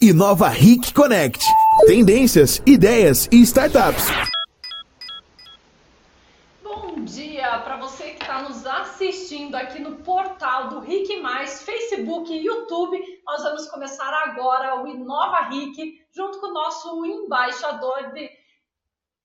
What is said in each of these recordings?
Inova Ric Connect. Tendências, ideias e startups. Bom dia para você que está nos assistindo aqui no portal do Ric Mais, Facebook e YouTube. Nós vamos começar agora o Inova Ric, junto com o nosso embaixador de.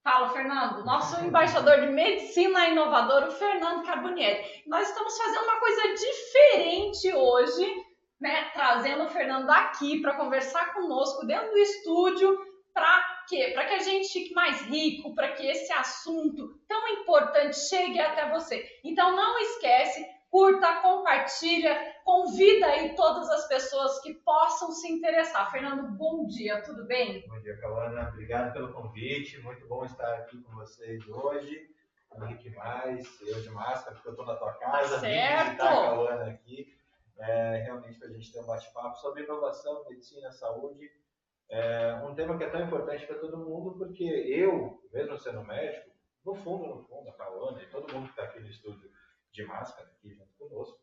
Fala, Fernando. Nosso embaixador de medicina inovadora, o Fernando Carbonieri. Nós estamos fazendo uma coisa diferente hoje né, trazendo o Fernando aqui para conversar conosco dentro do estúdio, para quê? Para que a gente fique mais rico, para que esse assunto tão importante chegue até você. Então não esquece, curta, compartilha, convida aí todas as pessoas que possam se interessar. Fernando, bom dia, tudo bem? Bom dia, Cauana. Obrigado pelo convite. Muito bom estar aqui com vocês hoje. Henrique Mais, eu de máscara, porque eu estou na tua casa. Tá certo. Vim visitar a Cauana aqui é, realmente para a gente ter um bate-papo sobre inovação, medicina, saúde. É um tema que é tão importante para todo mundo, porque eu, mesmo sendo médico, no fundo, no fundo, a Cauana e todo mundo que está aqui no estúdio de máscara, aqui junto conosco,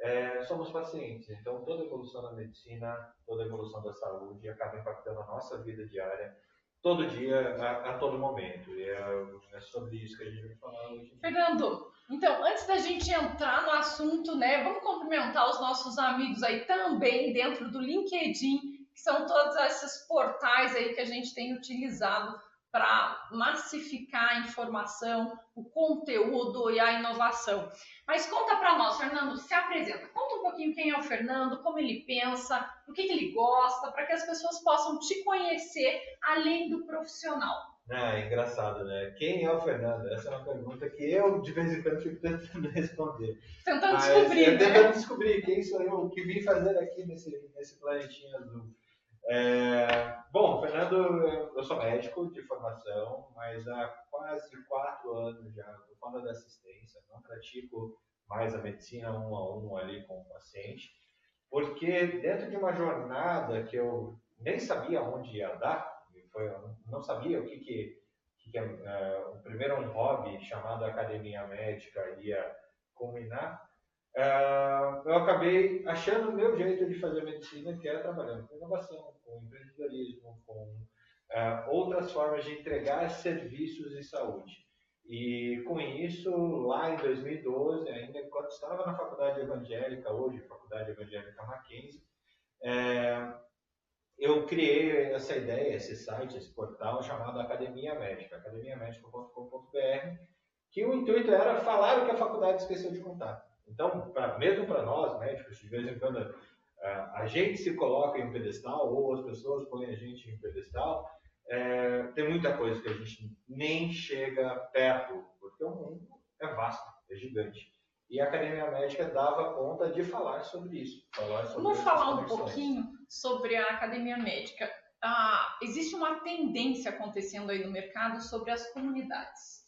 é, somos pacientes. Então, toda evolução da medicina, toda evolução da saúde acaba impactando a nossa vida diária, todo dia, a, a todo momento. E é, é, sobre isso que a gente vai falar hoje. Fernando, então, antes da gente entrar no assunto, né, vamos cumprimentar os nossos amigos aí também dentro do LinkedIn, que são todos esses portais aí que a gente tem utilizado para massificar a informação, o conteúdo e a inovação. Mas conta para nós, Fernando, se apresenta. Conta um pouquinho quem é o Fernando, como ele pensa, o que, que ele gosta, para que as pessoas possam te conhecer além do profissional. Ah, é engraçado, né? Quem é o Fernando? Essa é uma pergunta que eu, de vez em quando, fico tentando responder. Tentando Mas, descobrir, né? Tentando descobrir quem sou eu, o que vim fazer aqui nesse, nesse planetinha azul. É, bom, Fernando, eu sou médico de formação, mas há quase quatro anos já estou fora da assistência, não pratico mais a medicina um a um ali com o paciente, porque dentro de uma jornada que eu nem sabia onde ia dar, foi, não sabia o que que, que, que uh, primeiro um hobby chamado academia médica ia culminar. Uh, eu acabei achando o meu jeito de fazer medicina, que era trabalhando com inovação, com empreendedorismo, com uh, outras formas de entregar serviços de saúde. E com isso, lá em 2012, ainda quando estava na faculdade evangélica, hoje Faculdade Evangélica Mackenzie, é, eu criei essa ideia, esse site, esse portal chamado Academia Médica, academiamédica.com.br, que o intuito era falar o que a faculdade esqueceu de contar. Então, pra, mesmo para nós, médicos, de vez em quando a, a gente se coloca em um pedestal ou as pessoas põem a gente em um pedestal, é, tem muita coisa que a gente nem chega perto, porque o mundo é vasto, é gigante. E a Academia Médica dava conta de falar sobre isso. Falar sobre Vamos falar um pouquinho sobre a Academia Médica. Ah, existe uma tendência acontecendo aí no mercado sobre as comunidades.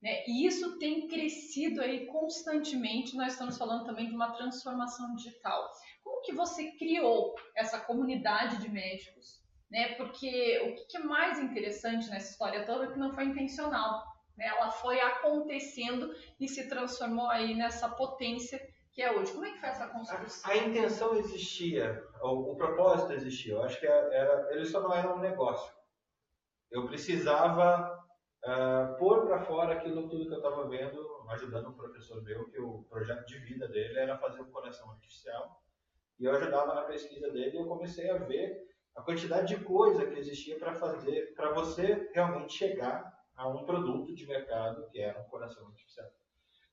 Né? E isso tem crescido aí constantemente. Nós estamos falando também de uma transformação digital. Como que você criou essa comunidade de médicos? Né? Porque o que é mais interessante nessa história toda é que não foi intencional né? Ela foi acontecendo e se transformou aí nessa potência que é hoje. Como é que foi essa construção? A, a intenção existia, o, o, propósito existia. Eu acho que era, ele só não era um negócio. Eu precisava uh, pôr para fora aquilo tudo que eu estava vendo, ajudando um professor meu, que o projeto de vida dele era fazer um coração artificial. E eu ajudava na pesquisa dele e eu comecei a ver a quantidade de coisa que existia para fazer, para você realmente chegar a um produto de mercado que era um coração artificial.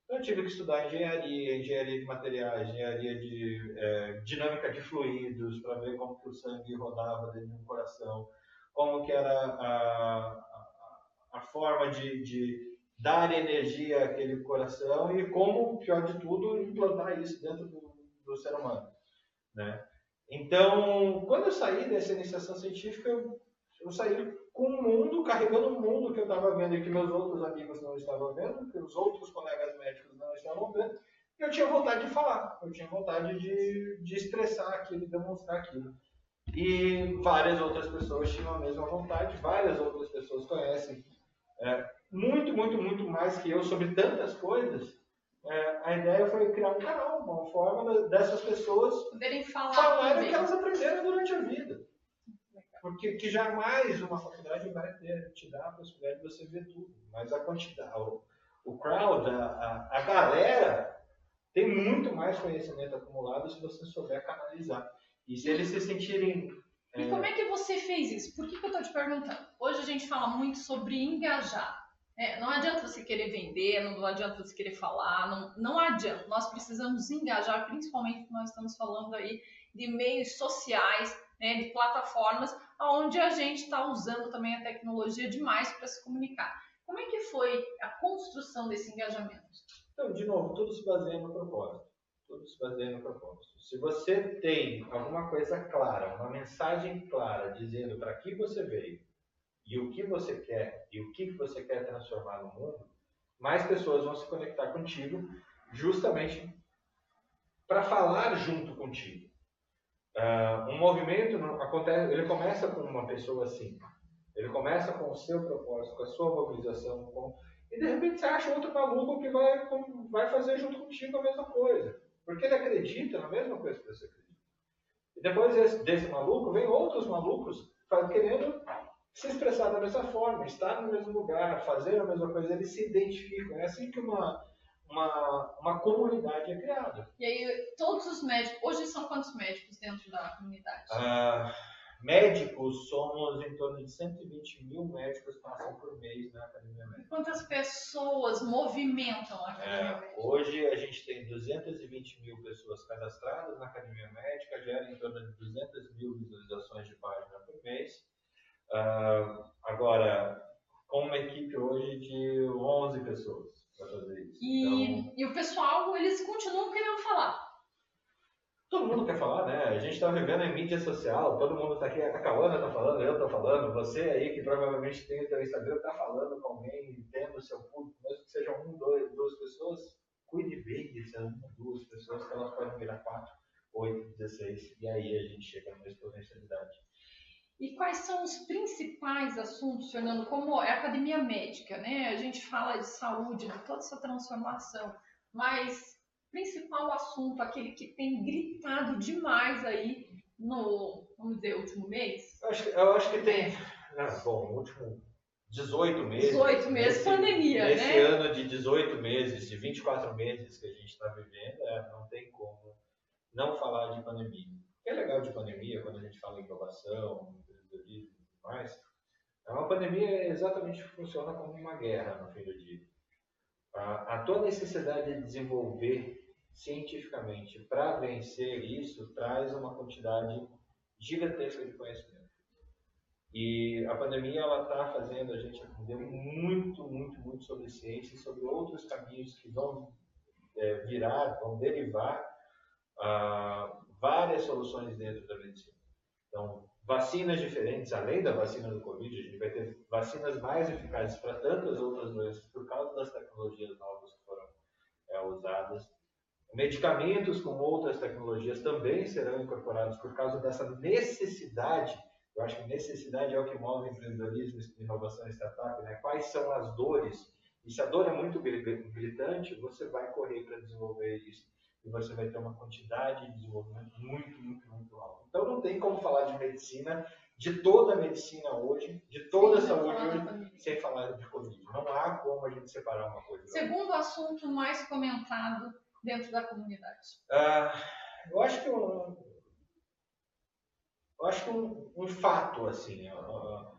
Então eu tive que estudar engenharia, engenharia de materiais, engenharia de é, dinâmica de fluidos, para ver como que o sangue rodava dentro de um coração, como que era a, a, a forma de, de dar energia àquele coração e como, pior de tudo, implantar isso dentro do, do ser humano. Né? Então, quando eu saí dessa iniciação científica, eu, eu saí com o mundo, carregando o mundo que eu estava vendo e que meus outros amigos não estavam vendo, que os outros colegas médicos não estavam vendo, e eu tinha vontade de falar, eu tinha vontade de, de expressar aquilo, demonstrar aquilo. E várias outras pessoas tinham a mesma vontade, várias outras pessoas conhecem é, muito, muito, muito mais que eu sobre tantas coisas. É, a ideia foi criar um canal, uma forma dessas pessoas poderem falar falarem o que elas aprenderam durante a vida. Porque que jamais uma faculdade vai ter, te dar a possibilidade de você ver tudo. Mas a quantidade, o, o crowd, a, a, a galera tem muito mais conhecimento acumulado se você souber canalizar. E se eles se sentirem. E é... como é que você fez isso? Por que, que eu estou te perguntando? Hoje a gente fala muito sobre engajar. É, não adianta você querer vender, não adianta você querer falar, não, não adianta. Nós precisamos engajar, principalmente porque nós estamos falando aí de meios sociais, né, de plataformas, onde a gente está usando também a tecnologia demais para se comunicar. Como é que foi a construção desse engajamento? Então, de novo, tudo se baseia no propósito. Tudo se baseia no propósito. Se você tem alguma coisa clara, uma mensagem clara dizendo para que você veio e o que você quer e o que você quer transformar no mundo, mais pessoas vão se conectar contigo justamente para falar junto contigo. Uh, um movimento acontece, ele começa com uma pessoa assim, ele começa com o seu propósito, com a sua mobilização, com e de repente você acha outro maluco que vai, vai fazer junto contigo a mesma coisa. Porque ele acredita na mesma coisa que você acredita. E depois desse, desse maluco, vem outros malucos querendo se expressar da mesma forma, estar no mesmo lugar, fazer a mesma coisa, eles se identificam. É assim que uma, uma, uma comunidade é criada. E aí, todos os médicos, hoje são quantos médicos dentro da comunidade? Ah, Médicos, somos em torno de 120 mil médicos que passam por mês na Academia Médica. Quantas pessoas movimentam a Academia é, Médica? Hoje a gente tem 220 mil pessoas cadastradas na Academia Médica, gera em torno de 200 mil visualizações de página por mês. Uh, agora, com uma equipe hoje de 11 pessoas. E, então, e o pessoal, eles continuam querendo falar. Todo mundo quer falar, né? A gente está vivendo em mídia social, todo mundo está aqui, a Cauana está falando, eu estou falando, você aí que provavelmente tem o seu Instagram está falando com alguém, tendo o seu público, mesmo que sejam um, dois, duas pessoas, cuide bem de ser uma, duas pessoas, que elas podem virar quatro, oito, dezesseis, e aí a gente chega numa exponencialidade. E quais são os principais assuntos, Fernando, como é a academia médica, né? A gente fala de saúde, de toda essa transformação, mas principal assunto, aquele que tem gritado demais aí no, vamos dizer, último mês? Eu acho, eu acho que tem. Ah, bom, último 18 meses. 18 meses, nesse, pandemia, nesse né? Esse ano de 18 meses, de 24 meses que a gente está vivendo, é, não tem como não falar de pandemia. O que é legal de pandemia, quando a gente fala em inovação, empreendedorismo e tudo mais, é uma pandemia exatamente funciona como uma guerra no fim do dia. A, a tua necessidade de desenvolver cientificamente para vencer isso traz uma quantidade gigantesca de conhecimento. E a pandemia ela está fazendo a gente aprender muito, muito, muito sobre ciência e sobre outros caminhos que vão é, virar, vão derivar ah, várias soluções dentro da medicina. Então, vacinas diferentes, além da vacina do Covid, a gente vai ter vacinas mais eficazes para tantas outras doenças por causa das tecnologias novas que foram é, usadas. Medicamentos com outras tecnologias também serão incorporados por causa dessa necessidade. Eu acho que necessidade é o que move empreendedorismo, inovação e startup. Né? Quais são as dores? E se a dor é muito gritante, você vai correr para desenvolver isso. E você vai ter uma quantidade de desenvolvimento muito, muito, muito alta. Então não tem como falar de medicina, de toda a medicina hoje, de toda a saúde hoje, sem falar de Covid. Não há como a gente separar uma coisa. Segundo assunto mais comentado dentro da comunidade? Ah, eu acho que um, eu acho que um, um fato assim, uh,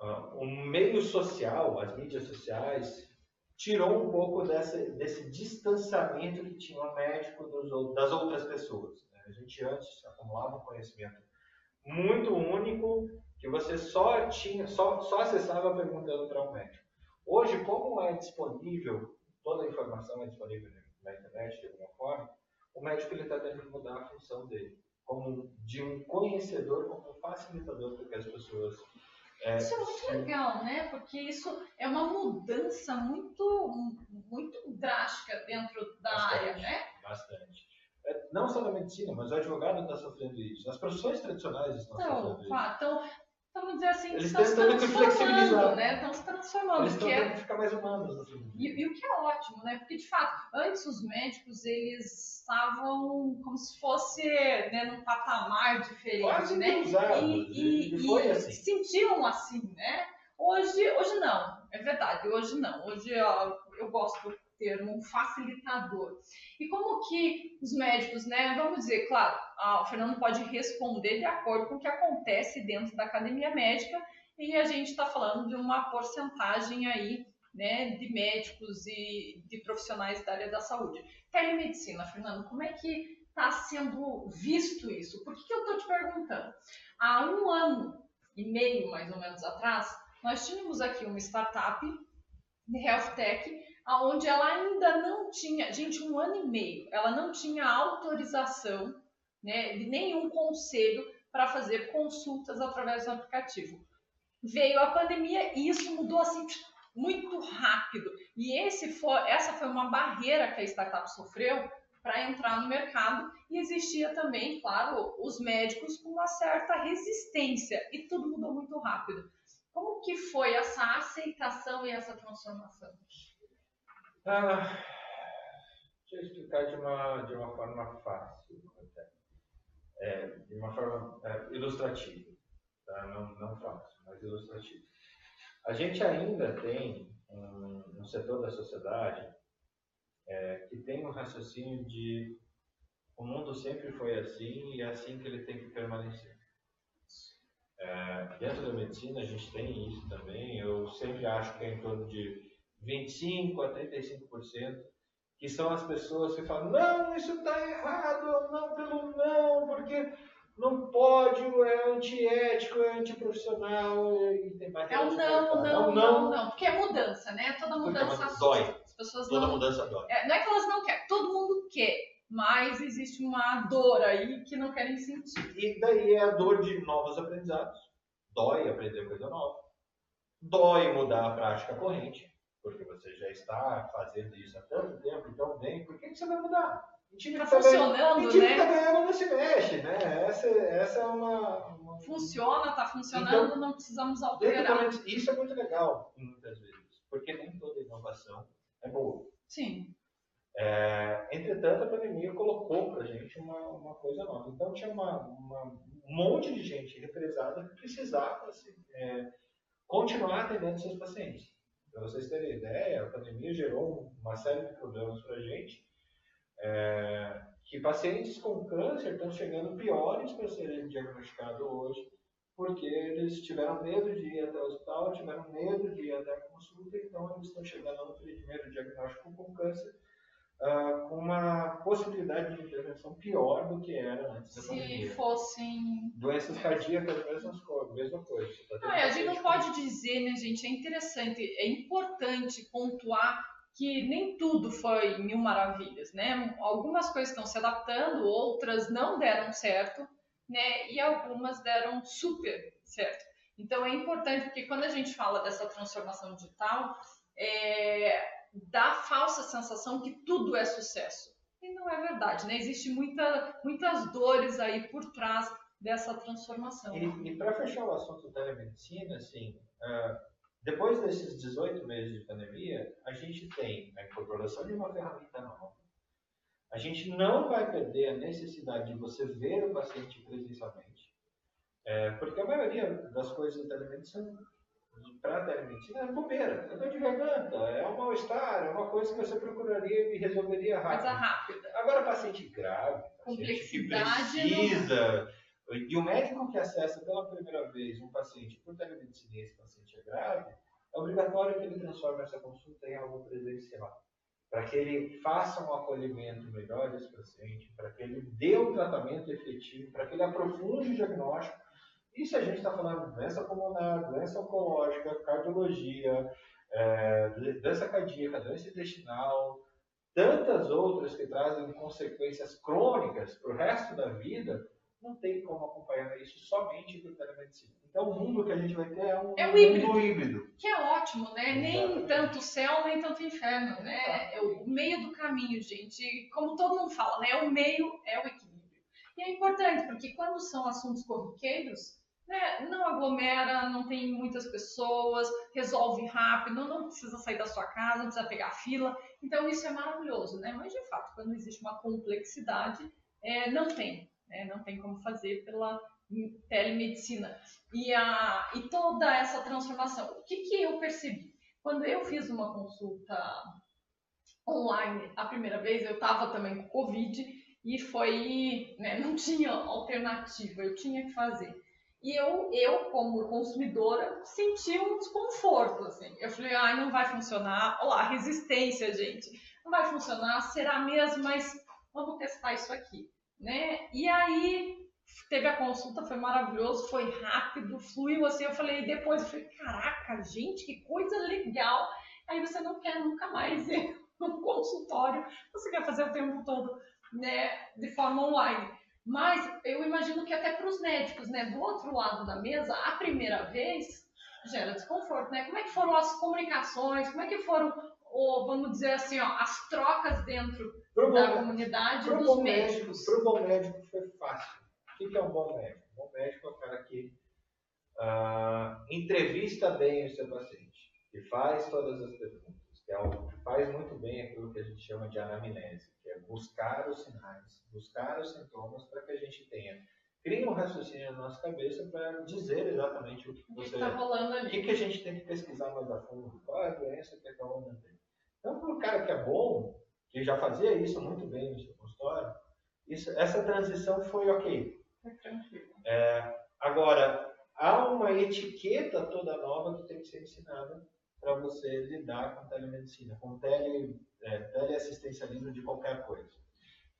uh, o meio social, as mídias sociais tirou um pouco dessa, desse distanciamento que tinha o médico dos, das outras pessoas. Né? A gente antes acumulava um conhecimento muito único que você só tinha, só, só acessava perguntando para um médico. Hoje, como é disponível, toda a informação é disponível na internet de alguma forma, o médico está tendo que mudar a função dele, como de um conhecedor, como um facilitador para que as pessoas. É, isso é muito legal, né? Porque isso é uma mudança muito, muito drástica dentro da bastante, área, né? Bastante. É, não só na medicina, mas o advogado está sofrendo isso. As profissões tradicionais estão então, sofrendo isso. Então, vamos dizer assim, Eles estão se transformando, né? Estão se transformando, Eles estão é ficar mais humanos. Assim. E, e o que é ótimo, né? Porque, de fato, antes os médicos, eles estavam como se fosse né, num patamar diferente, Quase né? E, E, e, foi assim. se sentiam assim, né? Hoje, hoje não, é verdade, hoje não. Hoje ó, eu gosto termo um facilitador. E como que os médicos, né? Vamos dizer, claro, o Fernando pode responder de acordo com o que acontece dentro da academia médica, e a gente está falando de uma porcentagem aí né, de médicos e de profissionais da área da saúde. Telemedicina, Fernando, como é que está sendo visto isso? Por que, que eu estou te perguntando? Há um ano e meio, mais ou menos, atrás, nós tínhamos aqui uma startup de health tech, onde ela ainda não tinha, gente, um ano e meio, ela não tinha autorização né, de nenhum conselho para fazer consultas através do aplicativo. Veio a pandemia e isso mudou assim muito rápido. E esse foi, essa foi uma barreira que a startup sofreu para entrar no mercado e existia também, claro, os médicos com uma certa resistência e tudo mudou muito rápido. Como que foi essa aceitação e essa transformação? Ah, deixa eu explicar de uma, de uma forma fácil. É, de uma forma é, ilustrativa, tá? não, não fácil, mas ilustrativa. A gente ainda tem um, um setor da sociedade é, que tem um raciocínio de o mundo sempre foi assim e é assim que ele tem que permanecer. É, dentro da medicina a gente tem isso também. Eu sempre acho que é em torno de 25 a 35%, que são as pessoas que falam: não, isso está errado, não pelo não, porque não pode, é antiético, é antiprofissional. E tem mais É um não, não, é um não, não, porque é mudança, né? Toda mudança Porque dói. As pessoas Toda não, mudança dói. é, não é que elas não querem, todo mundo quer, mas existe uma dor aí que não querem sentir. E daí é a dor de novos aprendizados. Dói aprender coisa nova. Dói mudar a prática corrente, porque você já está fazendo isso há tanto tempo, então bem, por que que você vai mudar? O time Tá tá ganhando- funcionando, o time né? tá ganhando não se mexe, né? Essa, essa é uma... uma... Funciona, tá funcionando, não precisamos alterar. Isso é muito legal, muitas vezes, porque nem toda inovação é boa. Sim. É, entretanto, a pandemia colocou para a gente uma, uma coisa nova. Então, tinha uma, uma- um monte de gente represada que precisava assim, é, continuar atendendo seus pacientes. Para vocês terem ideia, a pandemia gerou uma série de problemas para a gente, é, que pacientes com câncer estão chegando piores para serem diagnosticados hoje, porque eles tiveram medo de ir até o hospital, tiveram medo de ir até a consulta, então eles estão chegando no primeiro diagnóstico com câncer ah, com uma possibilidade de intervenção pior do que era antes da Se pandemia. fossem. Doenças cardíacas, mesmas co- mesma coisa. Tá Não, a gente não pode dizer, né, gente? É interessante, é importante pontuar que nem tudo foi mil maravilhas, né? Algumas coisas estão se adaptando, outras não deram certo, né? E algumas deram super certo. Então é importante porque quando a gente fala dessa transformação digital, é, dá a falsa sensação que tudo é sucesso. E não é verdade, né? Existem muita, muitas dores aí por trás dessa transformação. E, e para fechar o assunto da telemedicina, assim, ah, depois desses 18 meses de pandemia, a gente tem a incorporação de uma ferramenta nova. A gente não vai perder a necessidade de você ver o paciente presencialmente, é, porque a maioria das coisas da telemedicina, para a telemedicina, é bobeira, é dor de garganta, é um mal-estar, é uma coisa que você procuraria e resolveria Coisa rápido. rápida. Agora, paciente grave, paciente que Complexidade precisa. E o médico que acessa pela primeira vez um paciente por telemedicina e esse paciente é grave, é obrigatório que ele transforme essa consulta em algo presencial. Para que ele faça um acolhimento melhor desse paciente, para que ele dê um tratamento efetivo, para que ele aprofunde o diagnóstico. E se a gente está falando de doença pulmonar, doença oncológica, cardiologia, é, doença cardíaca, doença intestinal, tantas outras que trazem consequências crônicas para o resto da vida, não tem como acompanhar isso somente por telemedicina. Então, o mundo que a gente vai ter é um, É um mundo híbrido. híbrido. Que é ótimo, né? Nem Exatamente. tanto céu, nem tanto inferno, né? É o meio do caminho, gente. Como todo mundo fala, né? O meio é o equilíbrio. E é importante, porque quando são assuntos corriqueiros, né, não aglomera, não tem muitas pessoas, resolve rápido, não precisa sair da sua casa, não precisa pegar fila. Então isso é maravilhoso, né? Mas de fato, quando existe uma complexidade, é, não tem, né? não tem como fazer pela telemedicina. E, a, e toda essa transformação, o que, que eu percebi? Quando eu fiz uma consulta online a primeira vez, eu estava também com Covid e foi, né, não tinha alternativa, eu tinha que fazer. E eu, eu como consumidora, senti um desconforto, assim. Eu falei, ai, não vai funcionar. Olha lá, resistência, gente. Não vai funcionar, será mesmo, mas vamos testar isso aqui, né? E aí, teve a consulta, foi maravilhoso, foi rápido, fluiu, assim. Eu falei, depois, eu falei, caraca, gente, que coisa legal. Aí você não quer nunca mais ir no consultório, você quer fazer o tempo todo, né, de forma online. Mas eu imagino que até para os médicos, né, do outro lado da mesa, a primeira vez gera desconforto, né? Como é que foram as comunicações? Como é que foram, ou, vamos dizer assim, ó, as trocas dentro pro da bom, comunidade dos médicos? Para o bom médico foi fácil. O que é um bom médico? Um bom médico é o cara que uh, entrevista bem o seu paciente, que faz todas as perguntas, que, é o, que faz muito bem aquilo que a gente chama de anamnese é buscar os sinais, buscar os sintomas para que a gente tenha cria um raciocínio na nossa cabeça para dizer exatamente o que, você está rolando ali. O que, que a gente tem que pesquisar mais a fundo, qual é a doença que a Carolina tem. Então, para o cara que é bom, que já fazia isso muito bem no seu consultório, isso, essa transição foi ok. É, agora, há uma etiqueta toda nova que tem que ser ensinada para você lidar com telemedicina, com tele, é, teleassistencialismo de qualquer coisa.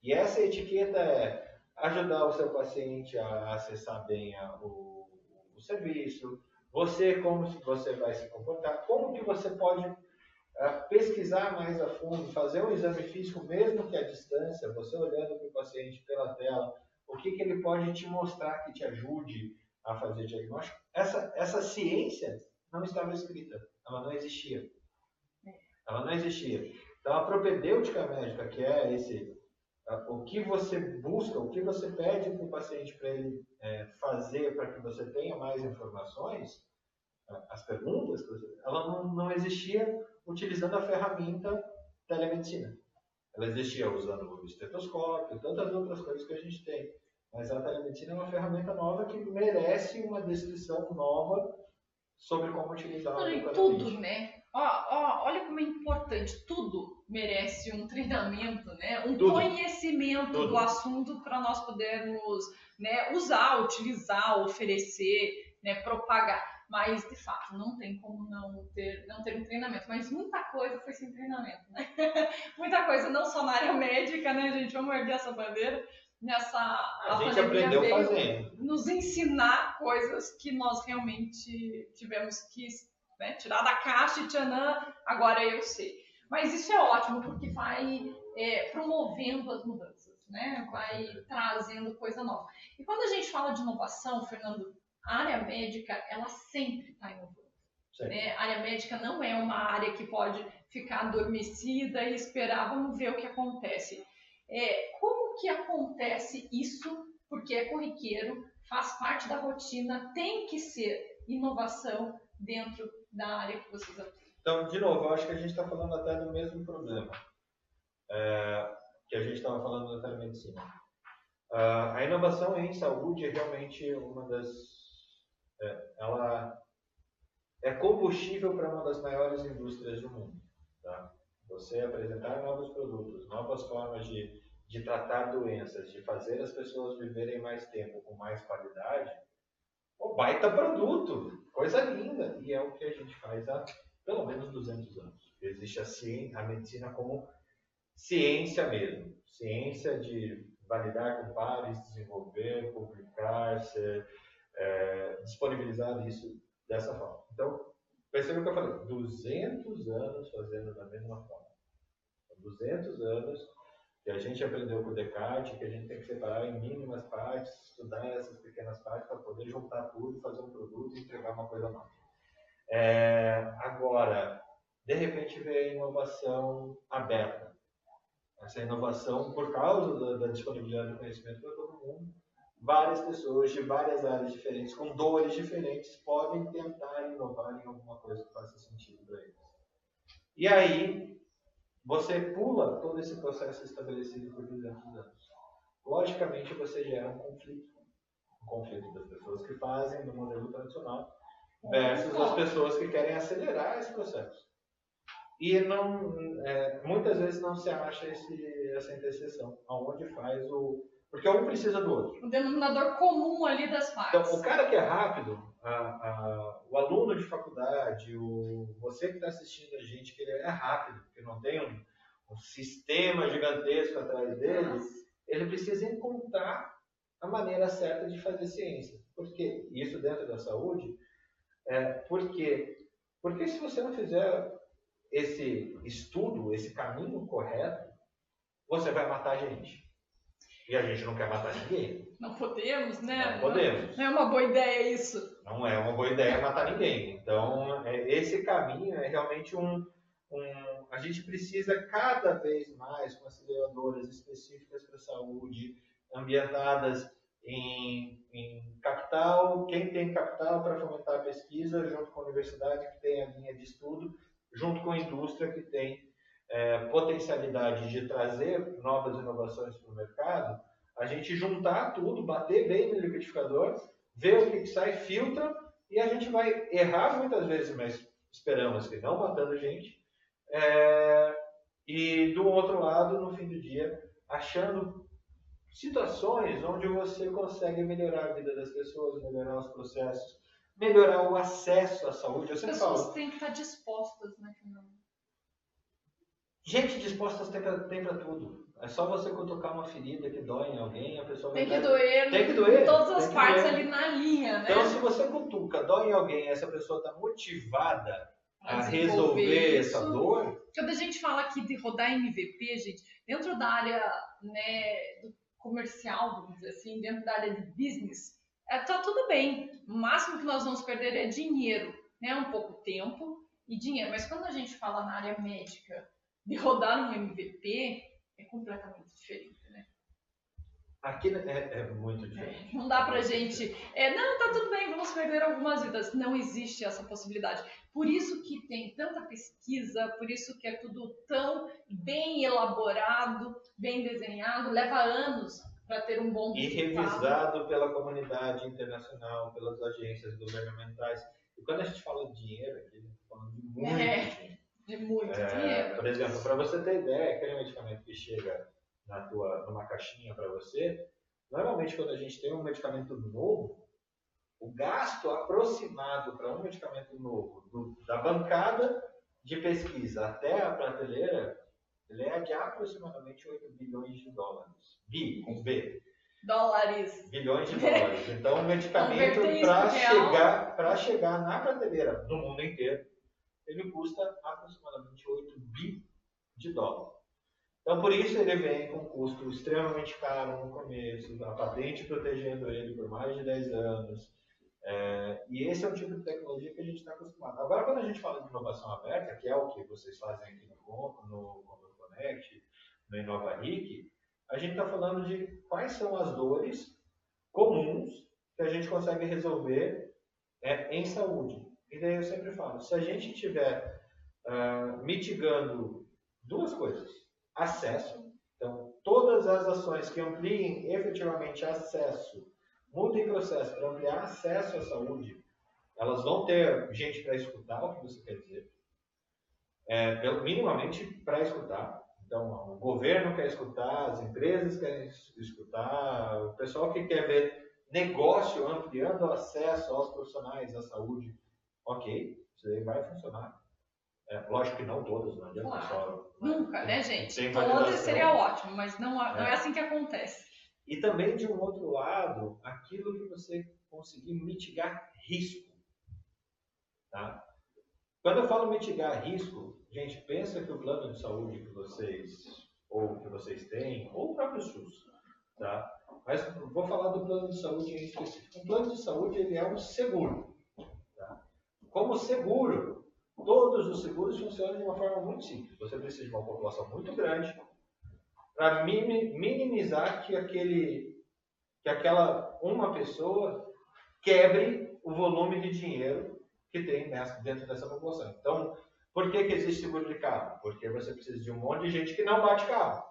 E essa etiqueta é ajudar o seu paciente a acessar bem a, o, o, serviço, você como você vai se comportar, como que você pode uh, pesquisar mais a fundo, fazer um exame físico mesmo que à distância, você olhando para o paciente pela tela, o que, que ele pode te mostrar que te ajude a fazer diagnóstico. Essa, essa ciência não estava escrita. Ela não existia. Ela não existia. Então, a propedêutica médica, que é esse, o que você busca, o que você pede para o paciente para ele é, fazer para que você tenha mais informações, as perguntas, ela não, não existia utilizando a ferramenta telemedicina. Ela existia usando o estetoscópio, tantas outras coisas que a gente tem. Mas a telemedicina é uma ferramenta nova que merece uma descrição nova sobre como utilizar Não, tudo, né? Ó, ó, olha como é importante, tudo merece um treinamento, né? Um tudo. conhecimento tudo. do assunto para nós podermos né, usar, utilizar, oferecer, né, propagar. Mas, de fato, não tem como não ter, não ter um treinamento. Mas muita coisa foi sem treinamento, né? muita coisa, não só na área médica, né, gente? Vamos erguer essa bandeira nessa a, a gente aprendeu fazendo. nos ensinar coisas que nós realmente tivemos que né, tirar da caixa e tchanã, agora eu sei. Mas isso é ótimo porque vai é, promovendo as mudanças, né? vai trazendo coisa nova. E quando a gente fala de inovação, Fernando, a área médica ela sempre está inovando. Né? A área médica não é uma área que pode ficar adormecida e esperar, vamos ver o que acontece. É, como que acontece isso? Porque é corriqueiro, faz parte da rotina, tem que ser inovação dentro da área que vocês atuam. Então, de novo, eu acho que a gente está falando até do mesmo problema é, que a gente estava falando da telemedicina. Uh, a inovação em saúde é realmente uma das. É, ela é combustível para uma das maiores indústrias do mundo. Tá? Você apresentar novos produtos, novas formas de, de tratar doenças, de fazer as pessoas viverem mais tempo com mais qualidade, o baita produto, coisa linda. E é o que a gente faz há pelo menos 200 anos. Existe a, ciência, a medicina como ciência mesmo. Ciência de validar com pares, desenvolver, publicar, ser, é, disponibilizar isso dessa forma. Então, perceba o que eu falei, 200 anos fazendo da mesma forma. 200 anos que a gente aprendeu com Descartes, que a gente tem que separar em mínimas partes, estudar essas pequenas partes para poder juntar tudo, fazer um produto e entregar uma coisa nova. É, agora, de repente veio a inovação aberta. Essa inovação, por causa da, da disponibilidade do conhecimento para todo mundo, várias pessoas de várias áreas diferentes, com dores diferentes, podem tentar inovar em alguma coisa que faça sentido para eles. E aí, você pula todo esse processo estabelecido por 200 anos. Logicamente, você gera um conflito. Um conflito das pessoas que fazem no modelo tradicional versus as pessoas que querem acelerar esse processo. E não, é, muitas vezes não se acha esse, essa interseção, aonde faz o. Porque um precisa do outro. O denominador comum ali das partes. Então, o cara que é rápido, a, a, o aluno de faculdade, o, você que está assistindo a gente, que ele é rápido, que não tem um, um sistema gigantesco atrás dele, ele precisa encontrar a maneira certa de fazer ciência. Por quê? Isso dentro da saúde, é, por quê? Porque se você não fizer esse estudo, esse caminho correto, você vai matar a gente. E a gente não quer matar ninguém. Não podemos, né? Não podemos. Não é uma boa ideia isso. Não é uma boa ideia matar ninguém. Então, é, esse caminho é realmente um, um. A gente precisa cada vez mais com aceleradoras específicas para a saúde, ambientadas em, em, capital, quem tem capital para fomentar a pesquisa, junto com a universidade que tem a linha de estudo, junto com a indústria que tem é, potencialidade de trazer novas inovações para o mercado, a gente juntar tudo, bater bem no liquidificador, ver o que, que sai, filtra, e a gente vai errar muitas vezes, mas esperamos que não matando gente. É, e do outro lado, no fim do dia, achando situações onde você consegue melhorar a vida das pessoas, melhorar os processos, melhorar o acesso à saúde. Eu As sempre pessoas falo, têm que estar dispostas, né, Fernando? gente disposta tem pra, tem pra tudo. É só você cutucar uma ferida que dói em alguém, a pessoa vai Tem que dar- doer, Tem que em doer, todas as partes doer. ali na linha, né? Então, se você cutuca, dói em alguém, essa pessoa está motivada a resolver isso. essa dor, Quando a gente fala aqui de rodar MVP, gente, dentro da área né, do comercial, vamos dizer assim, dentro da área de business, é, tá tudo bem. O máximo que nós vamos perder é dinheiro, né? Um pouco tempo e dinheiro. Mas quando a gente fala na área médica de rodar um MVP, é completamente diferente? Aqui é, é muito diferente. Não dá pra gente. É, não, tá tudo bem, vamos perder algumas vidas. Não existe essa possibilidade. Por isso que tem tanta pesquisa, por isso que é tudo tão bem elaborado, bem desenhado, leva anos para ter um bom E resultado. revisado pela comunidade internacional, pelas agências governamentais. E quando a gente fala de dinheiro, aqui a gente está falando de muito É. dinheiro. De muito É, dinheiro. por exemplo, para você ter ideia, aquele medicamento que chega na tua, numa caixinha para você, normalmente quando a gente tem um medicamento novo, o gasto aproximado para um medicamento novo, do- da bancada de pesquisa até a prateleira, ele é de aproximadamente 8 bilhões de dólares. Bi, com B. Dólares. Bilhões de dólares. Então, o medicamento para chegar, pra chegar na prateleira no mundo inteiro, ele custa aproximadamente 8 bi de dólar. Então, por isso ele vem com um custo extremamente caro no começo, a patente protegendo ele por mais de 10 anos. É, e esse é o tipo de tecnologia que a gente está acostumado. Agora, quando a gente fala de inovação aberta, que é o que vocês fazem aqui no, Con- no, no Connect, no InovaRIC, a gente está falando de quais são as dores comuns que a gente consegue resolver é, em saúde. E daí eu sempre falo, se a gente estiver ah, mitigando duas coisas, acesso, então todas as ações que ampliem efetivamente acesso, mudem processo para ampliar acesso à saúde, elas vão ter gente para escutar o que você quer dizer, é, minimamente para escutar. Então, o governo quer escutar, as empresas querem es- escutar, o pessoal que quer ver negócio ampliando o acesso aos profissionais da saúde, ok, isso aí vai funcionar. É, lógico que não todas, não adianta Claro. só. Nunca, né, gente? Todas seria ótimo, mas não, não é É. assim que acontece. E também, de um outro lado, aquilo que você conseguir mitigar risco. Tá? Quando eu falo mitigar risco, gente, pensa que o plano de saúde que vocês ou que vocês têm, ou o próprio SUS, tá? Mas vou falar do plano de saúde em específico. O plano de saúde ele é um seguro. Tá? Como seguro, todos os seguros funcionam de uma forma muito simples. Você precisa de uma população muito grande para minimizar que aquele, que aquela uma pessoa quebre o volume de dinheiro que tem nessa, dentro dessa população. Então, por que, que existe seguro de carro? Porque você precisa de um monte de gente que não bate carro.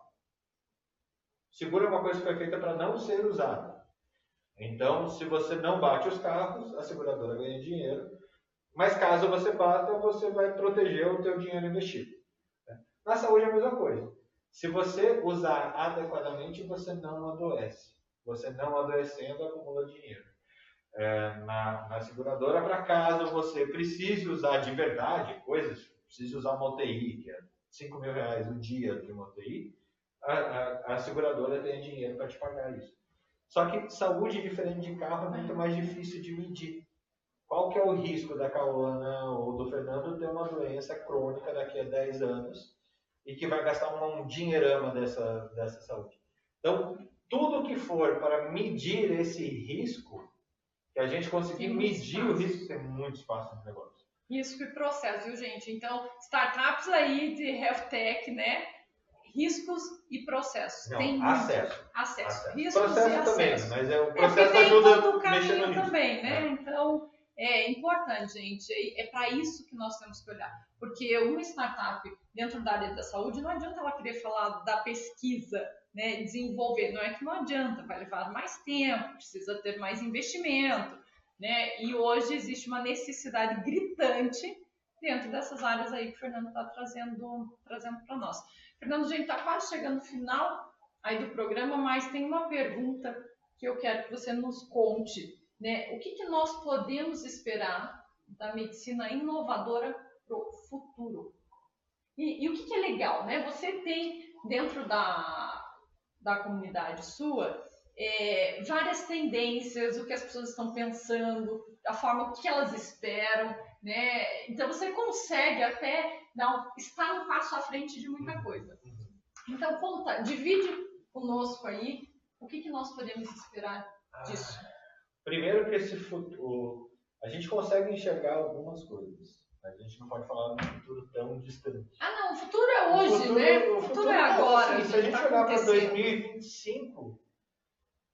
Seguro é uma coisa que foi feita para não ser usada. Então, se você não bate os carros, a seguradora ganha dinheiro. Mas caso você bata, você vai proteger o teu dinheiro investido. Na saúde é a mesma coisa. Se você usar adequadamente, você não adoece. Você não adoecendo acumula dinheiro. É, na, na, seguradora, para caso você precise usar de verdade coisas, precise usar uma UTI, que é 5 mil reais o dia de uma UTI, a, a, a seguradora tem dinheiro para te pagar isso. Só que saúde, diferente de carro, é muito mais difícil de medir. Qual que é o risco da Cauana ou do Fernando ter uma doença crônica daqui a 10 anos e que vai gastar um dinheirama dessa, dessa saúde? Então, tudo que for para medir esse risco, que a gente conseguir medir o risco, tem muito espaço no negócio. Risco e processo, viu, gente? Então, startups aí de health tech, né? riscos e processos. Não, tem acesso. Acesso. acesso. Riscos processo e também, acesso. mas é o é, processo é, ajuda todo o caminho também, né? É. Então, é importante, gente. É, para isso que nós temos que olhar. Porque uma startup dentro da área da saúde, não adianta ela querer falar da pesquisa, né, desenvolver. Não é que não adianta, vai levar mais tempo, precisa ter mais investimento, né? E hoje existe uma necessidade gritante dentro dessas áreas aí que o Fernando está trazendo, trazendo para nós. Fernando, a gente está quase chegando no final aí do programa, mas tem uma pergunta que eu quero que você nos conte. Né? O que, que nós podemos esperar da medicina inovadora para o futuro? E, e, o que, que é legal? Né? Você tem dentro da, da comunidade sua é, várias tendências, o que as pessoas estão pensando, a forma que elas esperam, né? Então você consegue até não, estar um passo à frente de muita coisa. Então conta, divide conosco aí o que, que nós podemos esperar disso. Ah, primeiro que esse futuro, a gente consegue enxergar algumas coisas. A gente não pode falar de um futuro tão distante. Ah, não, o futuro é hoje, o futuro, né? O futuro, o futuro é agora. Assim, se a gente tá olhar para 2025,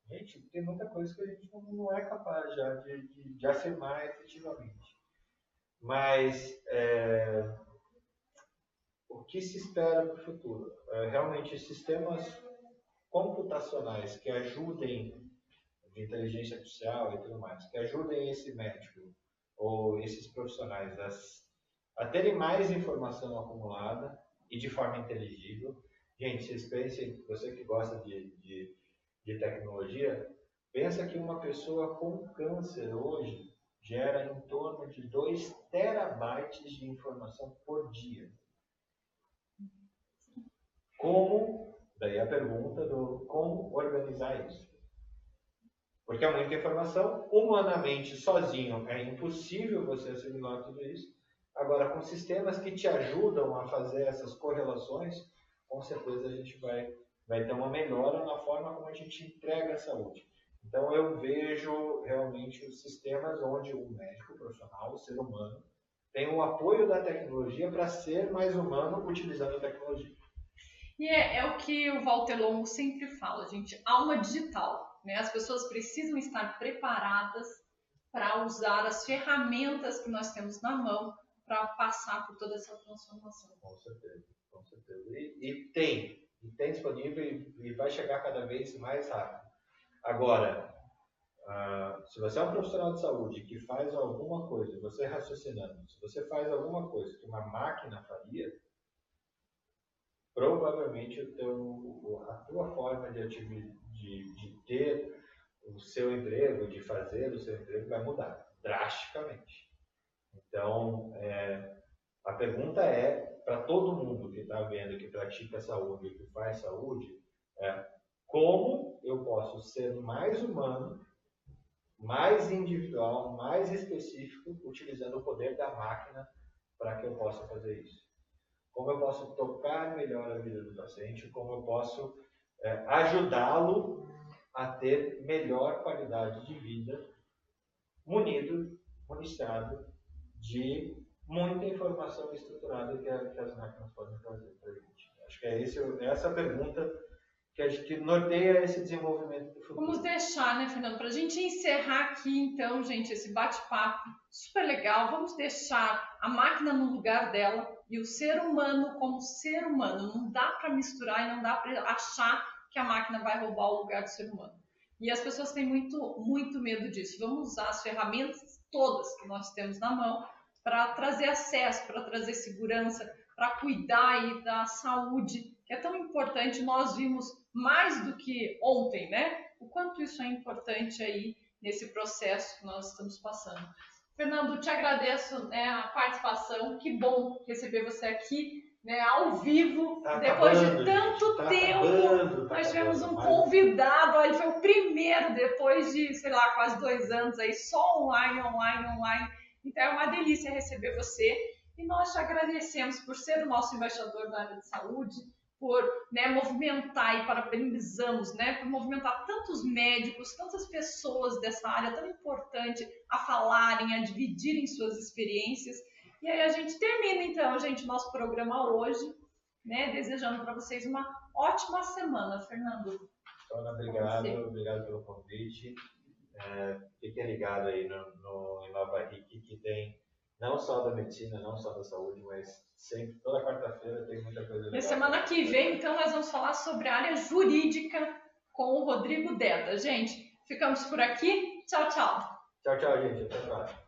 gente, tem muita coisa que a gente não é capaz já de, de, de afirmar efetivamente. Mas é, o que se espera para o futuro? É, realmente sistemas computacionais que ajudem de inteligência artificial e tudo mais, que ajudem esse médico ou esses profissionais a, a terem mais informação acumulada e de forma inteligível. Gente, vocês pensem, você que gosta de, de, de tecnologia, pensa que uma pessoa com câncer hoje gera em torno de 2 terabytes de informação por dia. Como, daí a pergunta do como organizar isso. Porque é muita informação, humanamente, sozinho, é impossível você assimilar tudo isso. Agora, com sistemas que te ajudam a fazer essas correlações, com certeza a gente vai, vai ter uma melhora na forma como a gente entrega a saúde. Então, eu vejo realmente os sistemas onde o médico profissional, o ser humano, tem o apoio da tecnologia para ser mais humano utilizando a tecnologia. E é, é, o que o Walter Longo sempre fala, gente, alma digital. Né? As pessoas precisam estar preparadas para usar as ferramentas que nós temos na mão para passar por toda essa transformação. Com certeza, com certeza. E, e tem, e tem disponível e, e, vai chegar cada vez mais rápido. Agora, uh, se você é um profissional de saúde que faz alguma coisa, você raciocinando, se você faz alguma coisa que uma máquina faria, provavelmente o teu, a tua forma de, de, de ter o seu emprego, de fazer o seu emprego vai mudar drasticamente. Então, é, a pergunta é para todo mundo que está vendo, que pratica saúde, que faz saúde, é como eu posso ser mais humano, mais individual, mais específico, utilizando o poder da máquina para que eu possa fazer isso como eu posso tocar melhor a vida do paciente, como eu posso é, ajudá-lo a ter melhor qualidade de vida, munido, municiado de muita informação estruturada que, a, que as máquinas podem trazer para a gente. Acho que é esse, essa pergunta que, a gente, norteia esse desenvolvimento do futuro. Vamos deixar, né, Fernando, para a gente encerrar aqui, então, gente, esse bate-papo super legal. Vamos deixar a máquina no lugar dela e o ser humano como ser humano. Não dá para misturar e não dá para achar que a máquina vai roubar o lugar do ser humano. E as pessoas têm muito, muito medo disso. Vamos usar as ferramentas todas que nós temos na mão para trazer acesso, para trazer segurança, para cuidar da saúde, que é tão importante. Nós vimos mais do que ontem, né? O quanto isso é importante aí nesse processo que nós estamos passando. Fernando, te agradeço né, a participação. Que bom receber você aqui, né, ao vivo, Tá depois acabando, de tanto gente, tá tempo. acabando, tá nós tivemos um convidado, ele foi o primeiro depois de, sei lá, quase dois anos aí, só online, online, online. Então é uma delícia receber você. E nós te agradecemos por ser o nosso embaixador da área de saúde, por né, movimentar e parabenizamos, né, por movimentar tantos médicos, tantas pessoas dessa área tão importante a falarem, a dividirem suas experiências. E aí a gente termina então, gente, o nosso programa hoje, né, desejando para vocês uma ótima semana, Fernando. Ana, obrigado, obrigado pelo convite. É, fiquem ligados aí no, no Inova RIC, que tem não só da medicina, não só da saúde, mas sempre, toda quarta-feira tem muita coisa legal. Na semana que vem, então, nós vamos falar sobre a área jurídica com o Rodrigo Deda. Gente, ficamos por aqui. Tchau, tchau. Tchau, tchau, gente. Até a próxima.